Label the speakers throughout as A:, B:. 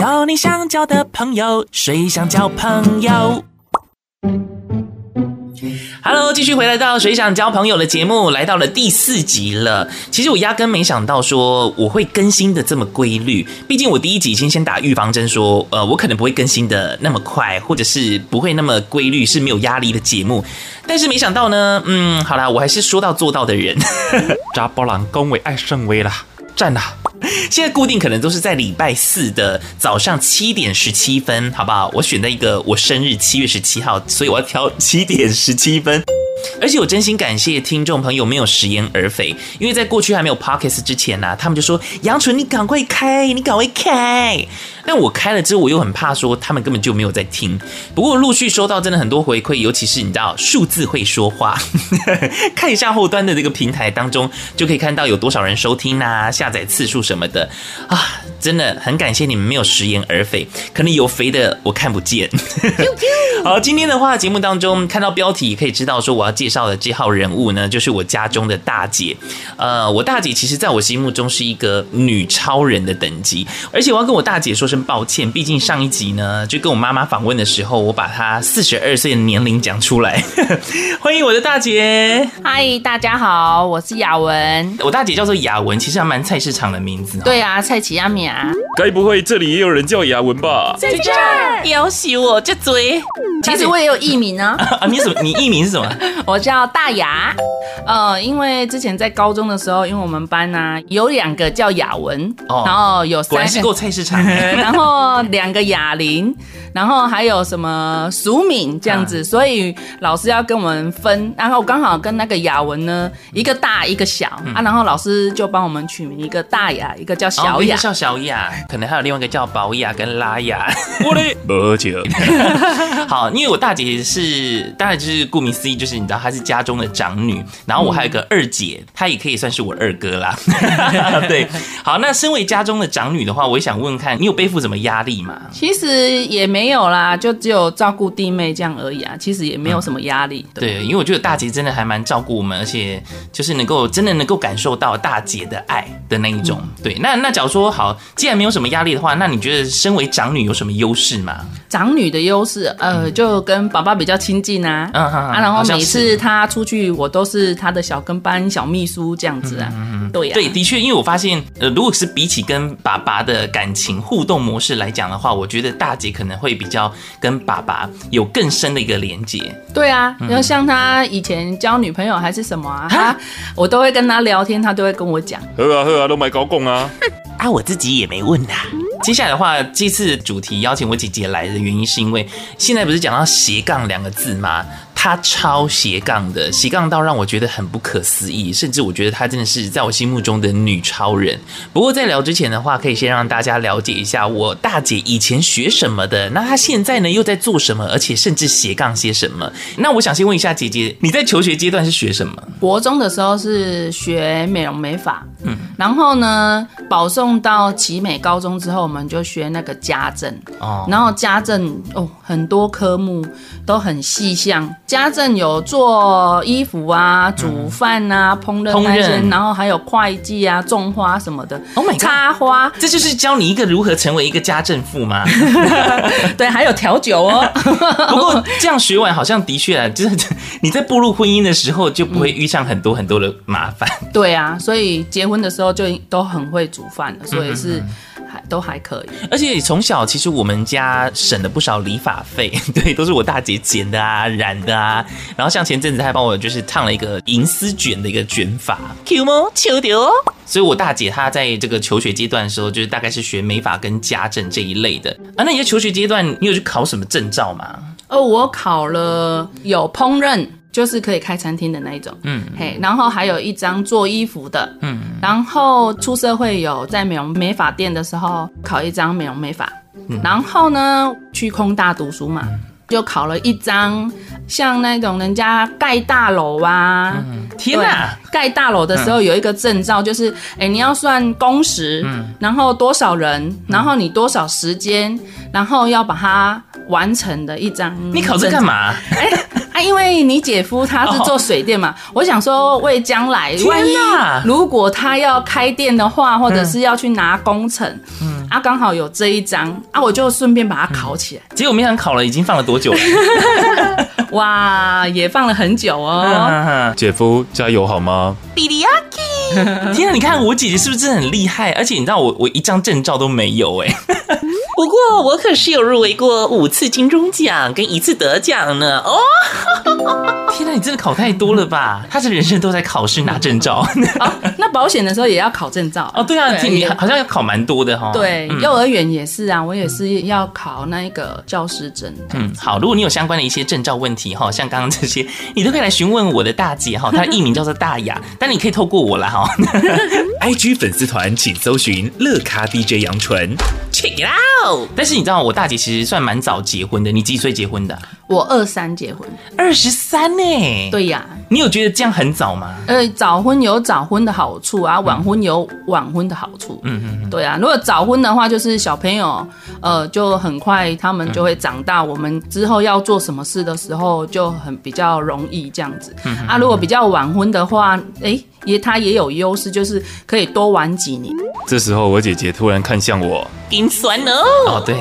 A: 交你想交的朋友，谁想交朋友？Hello，继续回来到《谁想交朋友》的节目，来到了第四集了。其实我压根没想到说我会更新的这么规律，毕竟我第一集已经先打预防针，说呃我可能不会更新的那么快，或者是不会那么规律，是没有压力的节目。但是没想到呢，嗯，好啦，我还是说到做到的人。
B: 扎波朗恭维爱算话啦，赞啦！
A: 现在固定可能都是在礼拜四的早上七点十七分，好不好？我选的一个我生日七月十七号，所以我要挑 七点十七分。而且我真心感谢听众朋友没有食言而肥，因为在过去还没有 p o c k e t 之前呢、他们就说杨纯你赶快开，你赶快开。但我开了之后，我又很怕说他们根本就没有在听。不过陆续收到真的很多回馈，尤其是你知道数字会说话，看一下后端的这个平台当中，就可以看到有多少人收听啊、下载次数什么的啊，真的很感谢你们没有食言而肥，可能有肥的我看不见。好，今天的话节目当中看到标题可以知道说我要介绍的这号人物呢，就是我家中的大姐。呃，我大姐其实在我心目中是一个女超人的等级，而且我要跟我大姐说声抱歉，毕竟上一集呢，就跟我妈妈访问的时候，我把她四十二岁的年龄讲出来。欢迎我的大姐，
C: 嗨，大家好，我是雅文。
A: 我大姐叫做雅文，其实还蛮菜市场的名字。
C: 对啊，菜奇阿米啊。
B: 该不会这里也有人叫雅文吧？
C: 在这儿，
A: 要死我就追。
C: 其实我也有艺名呢。
A: 啊，你什么？你艺名是什么？
C: 我叫大雅。呃，因为之前在高中的时候，因为我们班呢、啊、有两个叫雅文，哦、然后有三个，果然是够菜市场。然后两个雅玲，然后还有什么淑敏这样子，啊、所以老师要跟我们分。然后刚好跟那个雅文呢，一个大一个小、嗯、啊，然后老师就帮我们取名一个大雅，一个叫小雅，哦、叫
A: 小雅，可能还有另外一个叫宝雅跟拉雅。
B: 我的不记得。
A: 好。因为我大姐是，当然就是顾名思义，就是你知道她是家中的长女，然后我还有个二姐，她也可以算是我二哥啦。对，好，那身为家中的长女的话，我也想问问看你有背负什么压力吗？
C: 其实也没有啦，就只有照顾弟妹这样而已啊，其实也没有什么压力。
A: 对，对，因为我觉得大姐真的还蛮照顾我们，而且就是能够真的能够感受到大姐的爱的那一种。嗯、对，那那假如说好，既然没有什么压力的话，那你觉得身为长女有什么优势吗？
C: 长女的优势，呃。嗯就跟爸爸比较亲近啊，嗯、啊，然后每次他出去，我都是他的小跟班、小秘书这样子啊，嗯嗯、对呀、啊，
A: 对，的确，因为我发现，呃，如果是比起跟爸爸的感情互动模式来讲的话，我觉得大姐可能会比较跟爸爸有更深的一个连接。
C: 对啊，然后像他以前交女朋友还是什么啊，他我都会跟他聊天，他都会跟我讲。
B: 呵啊呵啊，都买高供啊。
A: 啊，我自己也没问呐。接下来的话，这次主题邀请我姐姐来的原因，是因为现在不是讲到斜杠两个字吗？她超斜杠的，斜杠到让我觉得很不可思议，甚至我觉得她真的是在我心目中的女超人。不过在聊之前的话，可以先让大家了解一下我大姐以前学什么的，那她现在呢又在做什么，而且甚至斜杠些什么？那我想先问一下姐姐，你在求学阶段是学什么？
C: 国中的时候是学美容美发，嗯，然后呢保送到奇美高中之后。我们就学那个家政哦，然后家政哦，很多科目都很细项。家政有做衣服啊、煮饭啊、烹饪那些，然后还有会计啊、种花什么的。Oh my God，插花，
A: 这就是教你一个如何成为一个家政妇吗？
C: 对，还有调酒哦。
A: 不过这样学完，好像的确啊，就是你在步入婚姻的时候，就不会遇上很多很多的麻烦。
C: 对啊，所以结婚的时候就都很会煮饭了，所以是。还都还可以，
A: 而且从小其实我们家省了不少理发费，对，都是我大姐剪的啊、染的啊。然后像前阵子她还帮我就是烫了一个银丝卷的一个卷发，Q 吗？求丢。所以我大姐她在这个求学阶段的时候，就是大概是学美发跟家政这一类的啊。那你在求学阶段，你有去考什么证照吗？
C: 哦，我考了有烹饪。就是可以开餐厅的那一种，嗯，嘿，然后还有一张做衣服的，嗯，然后出社会有在美容美发店的时候考一张美容美发，嗯，然后呢去空大读书嘛，就考了一张像那种人家盖大楼啊，
A: 嗯，天哪，
C: 盖大楼的时候有一个证照，就是哎你要算工时，嗯，然后多少人，然后你多少时间，然后要把它完成的一张，
A: 你考这干嘛？哎。
C: 啊，因为你姐夫他是做水电嘛，我想说为将来，万一如果他要开店的话，或者是要去拿工程，嗯，啊，刚好有这一张啊，我就顺便把它烤起来。
A: 结果没想烤了，已经放了多久了？
C: 哇，也放了很久哦。
B: 姐夫加油好吗？
A: 比利亚基，天啊，你看我姐姐是不是真的很厉害？而且你知道我我一张证照都没有哎。不过我可是有入围过五次金钟奖跟一次得奖呢哦！天哪，你真的考太多了吧？他是人生都在考试拿证照。
C: 哦，那保险的时候也要考证照
A: 哦？对啊，对你好像要考蛮多的哈。
C: 对，嗯、幼儿园也是啊，我也是要考那个教师证。
A: 嗯，好，如果你有相关的一些证照问题哈，像刚刚这些，你都可以来询问我的大姐哈，她的艺名叫做大雅，但你可以透过我啦哈。IG 粉丝团请搜寻乐咖 DJ 杨纯，check it out。但是你知道我大姐其实算蛮早结婚的，你几岁结婚的？
C: 我二三结婚，
A: 二十三呢？
C: 对呀，
A: 你有觉得这样很早吗？
C: 呃，早婚有早婚的好处啊，晚婚有晚婚的好处。嗯嗯嗯，对啊，如果早婚的话，就是小朋友呃就很快他们就会长大，我们之后要做什么事的时候就很比较容易这样子。啊，如果比较晚婚的话，哎。也他也有优势，就是可以多玩几年。
B: 这时候我姐姐突然看向我，
A: 心酸哦。哦，对，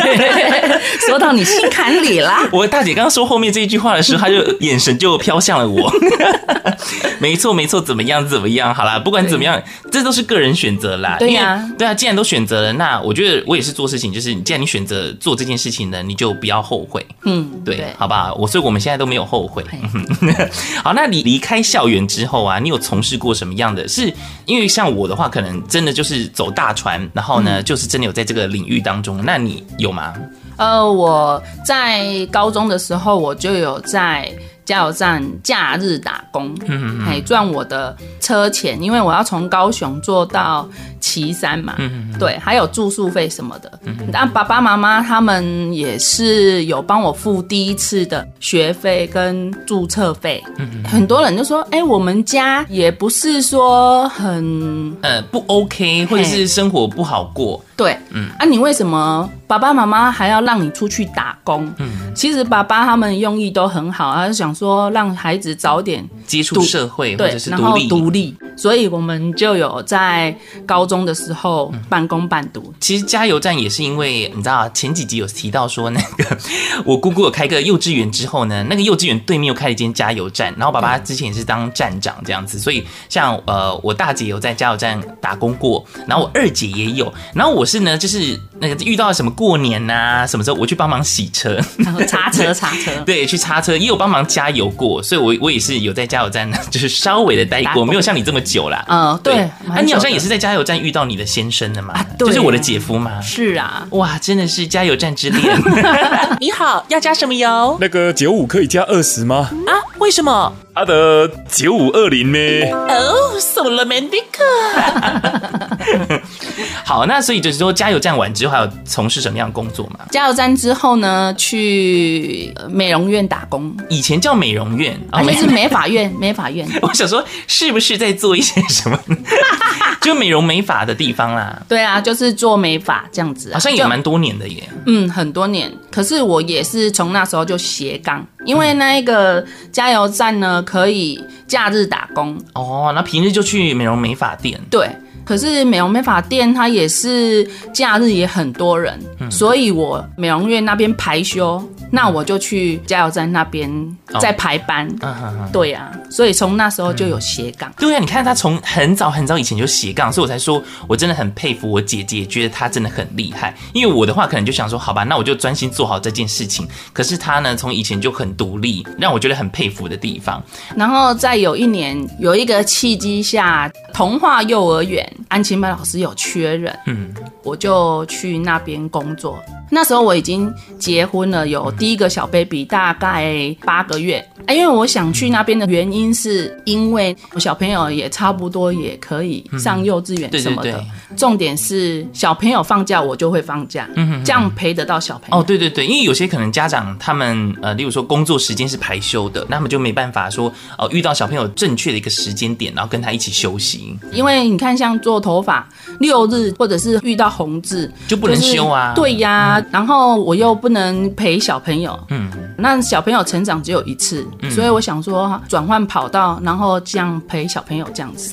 C: 说到你心坎里啦。
A: 我大姐刚刚说后面这一句话的时候，她就眼神就飘向了我。没错，没错，怎么样，怎么样？好啦，不管怎么样，这都是个人选择啦。
C: 对呀、啊，
A: 对啊，既然都选择了，那我觉得我也是做事情，就是既然你选择做这件事情呢，你就不要后悔。嗯，对，对好不好？我所以我们现在都没有后悔。好，那你离开校园之后啊？你有从事过什么样的？是因为像我的话，可能真的就是走大船，然后呢，就是真的有在这个领域当中。那你有吗？
C: 呃，我在高中的时候，我就有在。加油站假日打工，哎，赚我的车钱，因为我要从高雄坐到旗山嘛，对，还有住宿费什么的。但爸爸妈妈他们也是有帮我付第一次的学费跟注册费。很多人就说，哎，我们家也不是说很
A: 呃不 OK，或者是生活不好过。
C: 对，嗯，啊，你为什么爸爸妈妈还要让你出去打工？嗯，其实爸爸他们用意都很好，他就想说让孩子早点
A: 接触社
C: 会，
A: 或者是
C: 独立。独立，所以我们就有在高中的时候半工半读。
A: 其实加油站也是因为你知道前几集有提到说那个 我姑姑有开个幼稚园之后呢，那个幼稚园对面又开了一间加油站，然后爸爸之前也是当站长这样子，所以像呃我大姐有在加油站打工过，然后我二姐也有，然后我。是呢，就是那个遇到了什么过年呐、啊，什么时候我去帮忙洗车，
C: 然后擦车擦车，
A: 对，去擦车也有帮忙加油过，所以我我也是有在加油站呢，就是稍微的待过，没有像你这么久啦。
C: 嗯，对，
A: 啊，你好像也是在加油站遇到你的先生的嘛，啊、对就是我的姐夫嘛。
C: 是啊，
A: 哇，真的是加油站之恋。你好，要加什么油？
B: 那个九五可以加二十吗？
A: 啊，为什么？
B: 他的九五二零呢？
A: 哦，送了 Mandic。好，那所以就是说，加油站完之后还有从事什么样的工作吗？
C: 加油站之后呢，去美容院打工。
A: 以前叫美容院，
C: 而且是美发院，美发院。
A: 我想说，是不是在做一些什么？就美容美发的地方啦。
C: 对啊，就是做美发这样子，
A: 好像也蛮多年的耶。
C: 嗯，很多年。可是我也是从那时候就斜杠，因为那一个加油站呢。可以假日打工
A: 哦，那平日就去美容美发店。
C: 对，可是美容美发店它也是假日也很多人，嗯、所以我美容院那边排休。那我就去加油站那边在排班，哦、对呀、啊，所以从那时候就有斜杠、嗯。
A: 对呀、啊，你看他从很早很早以前就斜杠，所以我才说我真的很佩服我姐姐，觉得她真的很厉害。因为我的话可能就想说，好吧，那我就专心做好这件事情。可是她呢，从以前就很独立，让我觉得很佩服的地方。
C: 然后在有一年有一个契机下，童话幼儿园安亲班老师有缺人，嗯，我就去那边工作。那时候我已经结婚了，有第一个小 baby，大概八个月。因为我想去那边的原因，是因为我小朋友也差不多也可以上幼稚园什么的。嗯、对对对，重点是小朋友放假，我就会放假，嗯、哼哼，这样陪得到小朋友。
A: 哦，对对对，因为有些可能家长他们呃，例如说工作时间是排休的，那么就没办法说哦、呃，遇到小朋友正确的一个时间点，然后跟他一起休息。
C: 因为你看，像做头发六日，或者是遇到红字，
A: 就不能休啊。
C: 对呀，嗯、然后我又不能陪小朋友，嗯。那小朋友成长只有一次，嗯、所以我想说转换跑道，然后这样陪小朋友这样子。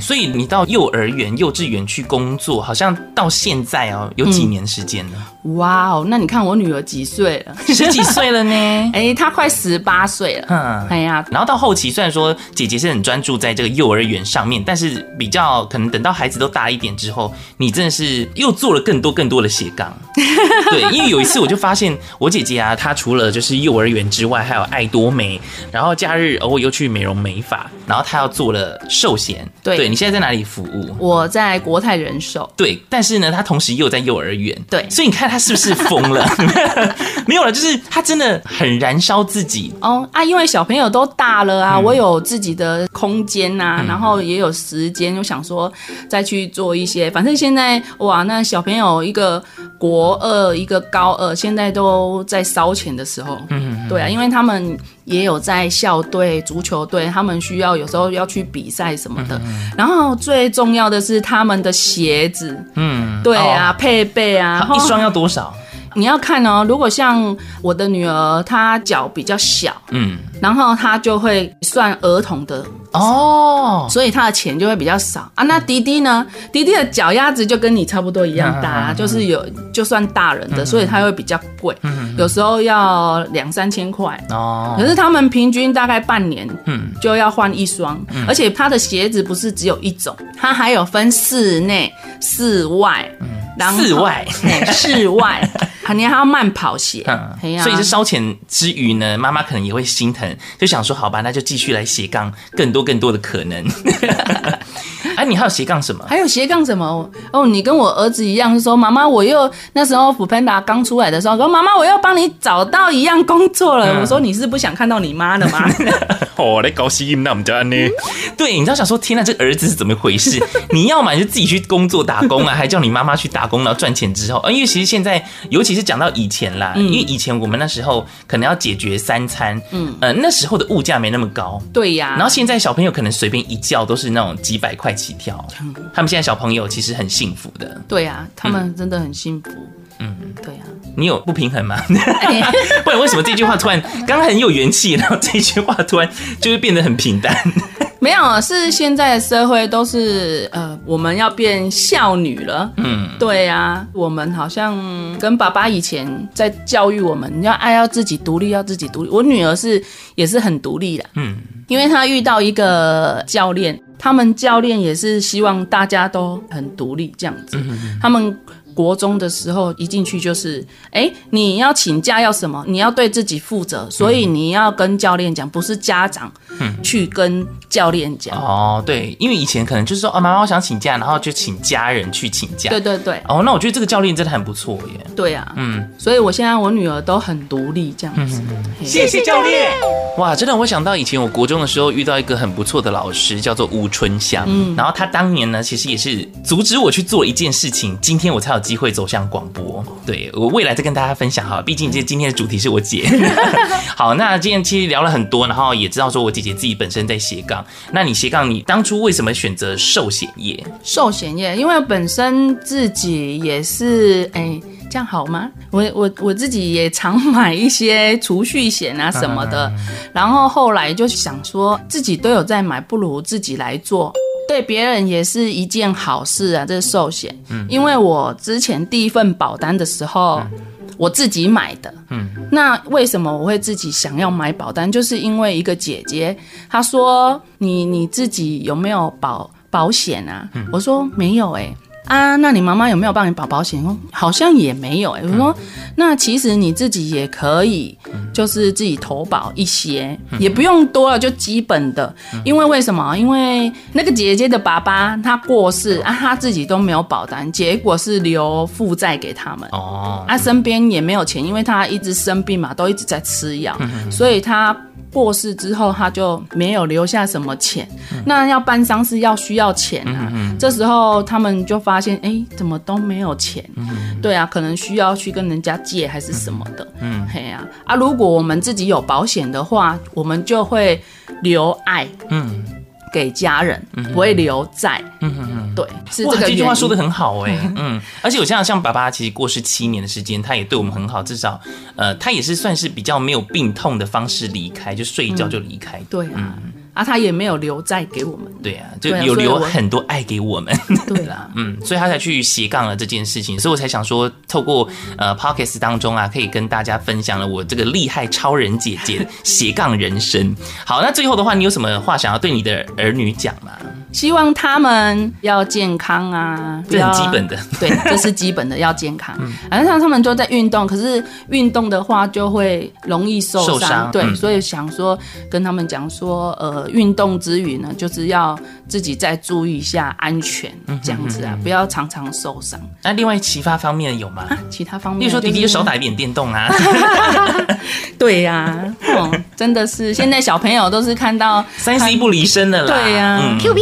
A: 所以你到幼儿园、幼稚园去工作，好像到现在哦，有几年时间呢？
C: 嗯、哇哦，那你看我女儿几岁了？
A: 十几岁了呢？
C: 哎，她快十八岁了。嗯，哎呀，
A: 然后到后期，虽然说姐姐是很专注在这个幼儿园上面，但是比较可能等到孩子都大一点之后，你真的是又做了更多更多的斜杠。对，因为有一次我就发现我姐姐啊，她除了就是幼儿园之外，还有爱多美，然后假日偶尔又去美容美发，然后她要做了寿险。对，对，你现在在哪里服务？
C: 我在国泰人寿。
A: 对，但是呢，她同时又在幼儿园。
C: 对，
A: 所以你看她是不是疯了？没有了，就是他真的很燃烧自己
C: 哦啊！因为小朋友都大了啊，嗯、我有自己的空间呐、啊，嗯、然后也有时间，就想说再去做一些。反正现在哇，那小朋友一个国二，一个高二，现在都在烧钱的时候。嗯，嗯，对啊，因为他们也有在校队、足球队，他们需要有时候要去比赛什么的。然后最重要的是他们的鞋子，嗯，对啊，哦、配备啊，
A: 一双要多少？
C: 你要看哦，如果像我的女儿，她脚比较小，嗯，然后她就会算儿童的哦，所以她的钱就会比较少。啊。那迪迪呢？迪迪的脚丫子就跟你差不多一样大，嗯、就是有就算大人的，嗯、所以它会比较贵，嗯、有时候要两三千块。哦。可是他们平均大概半年，嗯，就要换一双，嗯、而且他的鞋子不是只有一种，它还有分室内、室外，嗯，
A: 室外，
C: 室外。肯定还要慢跑鞋，
A: 嗯，所以是烧钱之余呢，妈妈可能也会心疼，就想说好吧，那就继续来斜杠更多更多的可能。哎、啊，你还有斜杠什么？
C: 还有斜杠什么？哦，你跟我儿子一样，说妈妈，我又那时候 foodpanda 刚出来的时候，说妈妈，我又帮你找到一样工作了。嗯、我说你是不想看到你妈的吗？
A: 哦，来高兴，那我们就安呢。对，你知道想说，天哪，这儿子是怎么回事？你要嘛就自己去工作打工啊，还叫你妈妈去打工，然后赚钱之后啊，因为其实现在，尤其是讲到以前啦，嗯、因为以前我们那时候可能要解决三餐，嗯，呃，那时候的物价没那么高，
C: 对呀。
A: 然后现在小朋友可能随便一叫都是那种几百块起跳，他们现在小朋友其实很幸福的，
C: 对呀，他们真的很幸福，嗯，对呀。
A: 你有不平衡吗？不然为什么这句话突然刚刚很有元气，然后这句话突然就会变得很平淡？
C: 没有，是现在的社会都是呃，我们要变孝女了。嗯，对啊，我们好像跟爸爸以前在教育我们，你要爱要自己独立，要自己独立。我女儿是也是很独立的。嗯，因为她遇到一个教练，他们教练也是希望大家都很独立这样子。他们。国中的时候一进去就是，哎、欸，你要请假要什么？你要对自己负责，所以你要跟教练讲，不是家长去跟教练讲、嗯。
A: 哦，对，因为以前可能就是说，哦，妈妈我想请假，然后就请家人去请假。
C: 对对对。
A: 哦，那我觉得这个教练真的很不错耶。
C: 对啊，嗯，所以我现在我女儿都很独立这样子。嗯、
A: 谢谢教练。哇，真的，我想到以前我国中的时候遇到一个很不错的老师，叫做吴春香。嗯，然后他当年呢，其实也是阻止我去做一件事情，今天我才有。机会走向广播，对，我未来再跟大家分享哈。毕竟这今天的主题是我姐。好，那今天其实聊了很多，然后也知道说我姐姐自己本身在斜杠。那你斜杠，你当初为什么选择寿险业？
C: 寿险业，因为本身自己也是，哎、欸，这样好吗？我我我自己也常买一些储蓄险啊什么的，然后后来就想说自己都有在买，不如自己来做。对别人也是一件好事啊，这是寿险。嗯，因为我之前第一份保单的时候，嗯、我自己买的。嗯，那为什么我会自己想要买保单？就是因为一个姐姐，她说你你自己有没有保保险啊？嗯、我说没有哎、欸。啊，那你妈妈有没有帮你保保险？好像也没有哎、欸。我说，那其实你自己也可以，就是自己投保一些，也不用多了，就基本的。因为为什么？因为那个姐姐的爸爸他过世啊，他自己都没有保单，结果是留负债给他们。哦，他身边也没有钱，因为他一直生病嘛，都一直在吃药，所以他。过世之后，他就没有留下什么钱。嗯、那要办丧事要需要钱啊。嗯嗯、这时候他们就发现，哎、欸，怎么都没有钱？嗯、对啊，可能需要去跟人家借还是什么的。嗯，嘿啊啊！如果我们自己有保险的话，我们就会留爱。嗯。给家人，不会留在。嗯嗯嗯，对，是这个。
A: 这句话说的很好哎，嗯，而且我像像爸爸，其实过世七年的时间，他也对我们很好，至少呃，他也是算是比较没有病痛的方式离开，就睡一觉就离开。
C: 对啊。啊，他也没有留债给我们，
A: 对啊，就有留很多爱给我们，
C: 对 啦，
A: 嗯，所以他才去斜杠了这件事情，所以我才想说，透过呃 p o c k e t 当中啊，可以跟大家分享了我这个厉害超人姐姐的斜杠人生。好，那最后的话，你有什么话想要对你的儿女讲吗？
C: 希望他们要健康啊，
A: 这很基本的，
C: 对，这是基本的要健康。反正像他们都在运动，可是运动的话就会容易受伤，对，所以想说跟他们讲说，呃，运动之余呢，就是要自己再注意一下安全，这样子啊，不要常常受伤。
A: 那另外其他方面有吗？
C: 其他方面，
A: 比如说弟弟就少打一点电动啊。
C: 对呀，真的是现在小朋友都是看到
A: 三 C 不离身的啦。
C: 对呀，Q Q。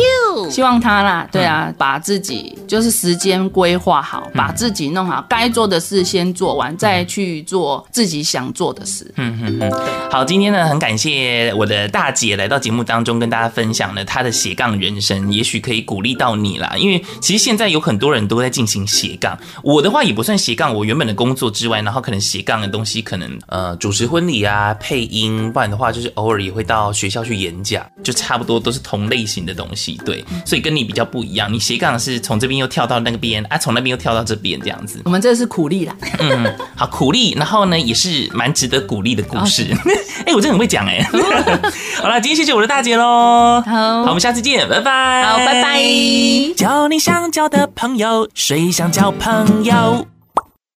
C: 希望他啦，对啊，嗯、把自己就是时间规划好，嗯、把自己弄好，该做的事先做完，再去做自己想做的事。嗯嗯嗯。
A: 好，今天呢，很感谢我的大姐来到节目当中，跟大家分享了她的斜杠人生，也许可以鼓励到你啦。因为其实现在有很多人都在进行斜杠，我的话也不算斜杠，我原本的工作之外，然后可能斜杠的东西，可能呃主持婚礼啊、配音，不然的话就是偶尔也会到学校去演讲，就差不多都是同类型的东西，对。所以跟你比较不一样，你斜杠是从这边又跳到那个边，啊，从那边又跳到这边这样子。
C: 我们这是苦力啦，
A: 嗯，好苦力，然后呢也是蛮值得鼓励的故事。哎，我真的很会讲哎。好了，今天谢谢我的大姐喽。好，好，我们下次见，拜拜。
C: 好，拜拜。交你想交的朋友，谁想交朋友？